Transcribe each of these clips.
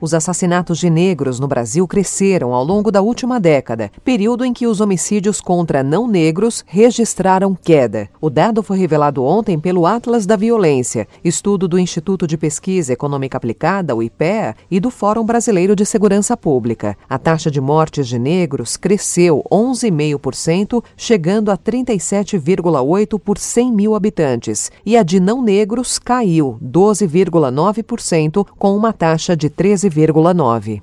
Os assassinatos de negros no Brasil cresceram ao longo da última década, período em que os homicídios contra não negros registraram queda. O dado foi revelado ontem pelo Atlas da Violência, estudo do Instituto de Pesquisa Econômica Aplicada, o IPEA, e do Fórum Brasileiro de Segurança Pública. A taxa de mortes de negros cresceu 11,5%, chegando a 37,8 por 100 mil habitantes, e a de não negros caiu 12,9%, com uma taxa de 13 12,9.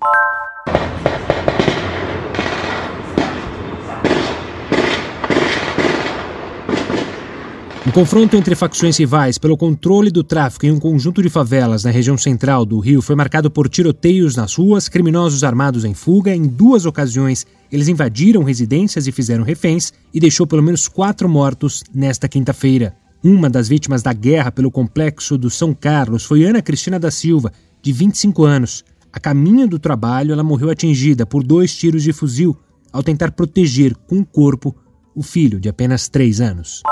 Um confronto entre facções rivais pelo controle do tráfico em um conjunto de favelas na região central do Rio foi marcado por tiroteios nas ruas, criminosos armados em fuga. Em duas ocasiões, eles invadiram residências e fizeram reféns e deixou pelo menos quatro mortos nesta quinta-feira. Uma das vítimas da guerra pelo complexo do São Carlos foi Ana Cristina da Silva, de 25 anos. A caminho do trabalho, ela morreu atingida por dois tiros de fuzil ao tentar proteger com o corpo o filho de apenas três anos.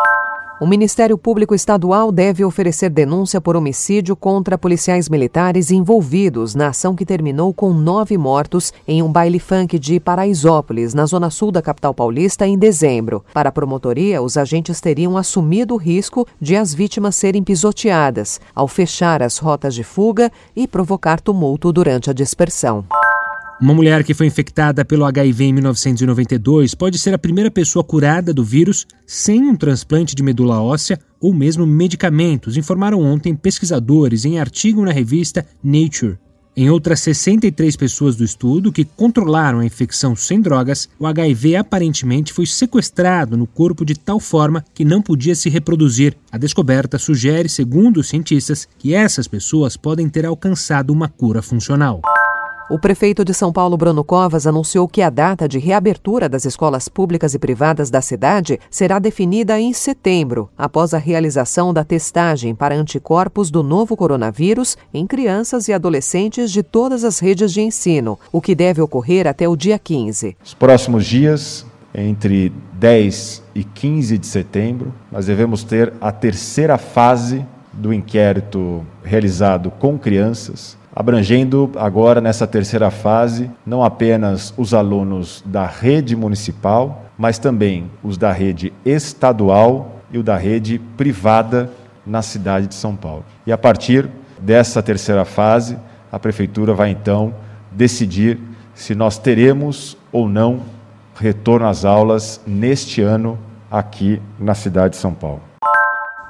O Ministério Público Estadual deve oferecer denúncia por homicídio contra policiais militares envolvidos na ação que terminou com nove mortos em um baile funk de Paraisópolis, na zona sul da capital paulista, em dezembro. Para a promotoria, os agentes teriam assumido o risco de as vítimas serem pisoteadas ao fechar as rotas de fuga e provocar tumulto durante a dispersão. Uma mulher que foi infectada pelo HIV em 1992 pode ser a primeira pessoa curada do vírus sem um transplante de medula óssea ou mesmo medicamentos, informaram ontem pesquisadores em artigo na revista Nature. Em outras 63 pessoas do estudo que controlaram a infecção sem drogas, o HIV aparentemente foi sequestrado no corpo de tal forma que não podia se reproduzir. A descoberta sugere, segundo os cientistas, que essas pessoas podem ter alcançado uma cura funcional. O prefeito de São Paulo, Bruno Covas, anunciou que a data de reabertura das escolas públicas e privadas da cidade será definida em setembro, após a realização da testagem para anticorpos do novo coronavírus em crianças e adolescentes de todas as redes de ensino, o que deve ocorrer até o dia 15. Os próximos dias, entre 10 e 15 de setembro, nós devemos ter a terceira fase do inquérito realizado com crianças abrangendo agora nessa terceira fase não apenas os alunos da rede municipal, mas também os da rede estadual e o da rede privada na cidade de São Paulo. E a partir dessa terceira fase, a prefeitura vai então decidir se nós teremos ou não retorno às aulas neste ano aqui na cidade de São Paulo.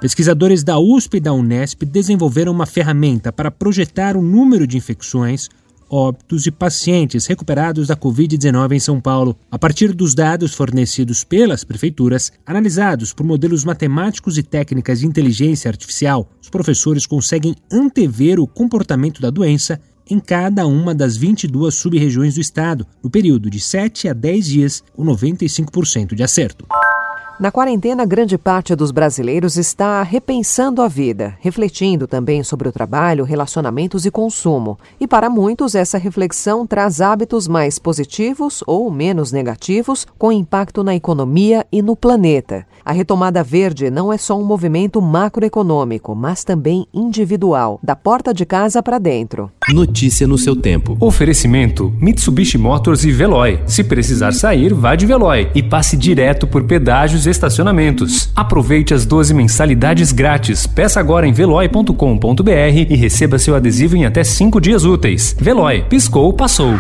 Pesquisadores da USP e da Unesp desenvolveram uma ferramenta para projetar o número de infecções, óbitos e pacientes recuperados da Covid-19 em São Paulo, a partir dos dados fornecidos pelas prefeituras, analisados por modelos matemáticos e técnicas de inteligência artificial. Os professores conseguem antever o comportamento da doença em cada uma das 22 sub-regiões do estado, no período de 7 a 10 dias, com 95% de acerto. Na quarentena, grande parte dos brasileiros está repensando a vida, refletindo também sobre o trabalho, relacionamentos e consumo. E para muitos, essa reflexão traz hábitos mais positivos ou menos negativos, com impacto na economia e no planeta. A retomada verde não é só um movimento macroeconômico, mas também individual, da porta de casa para dentro. Notícia no seu tempo. Oferecimento: Mitsubishi Motors e Veloy. Se precisar sair, vá de Veloy e passe direto por pedágios e estacionamentos. Aproveite as 12 mensalidades grátis. Peça agora em veloy.com.br e receba seu adesivo em até 5 dias úteis. Veloy, piscou, passou.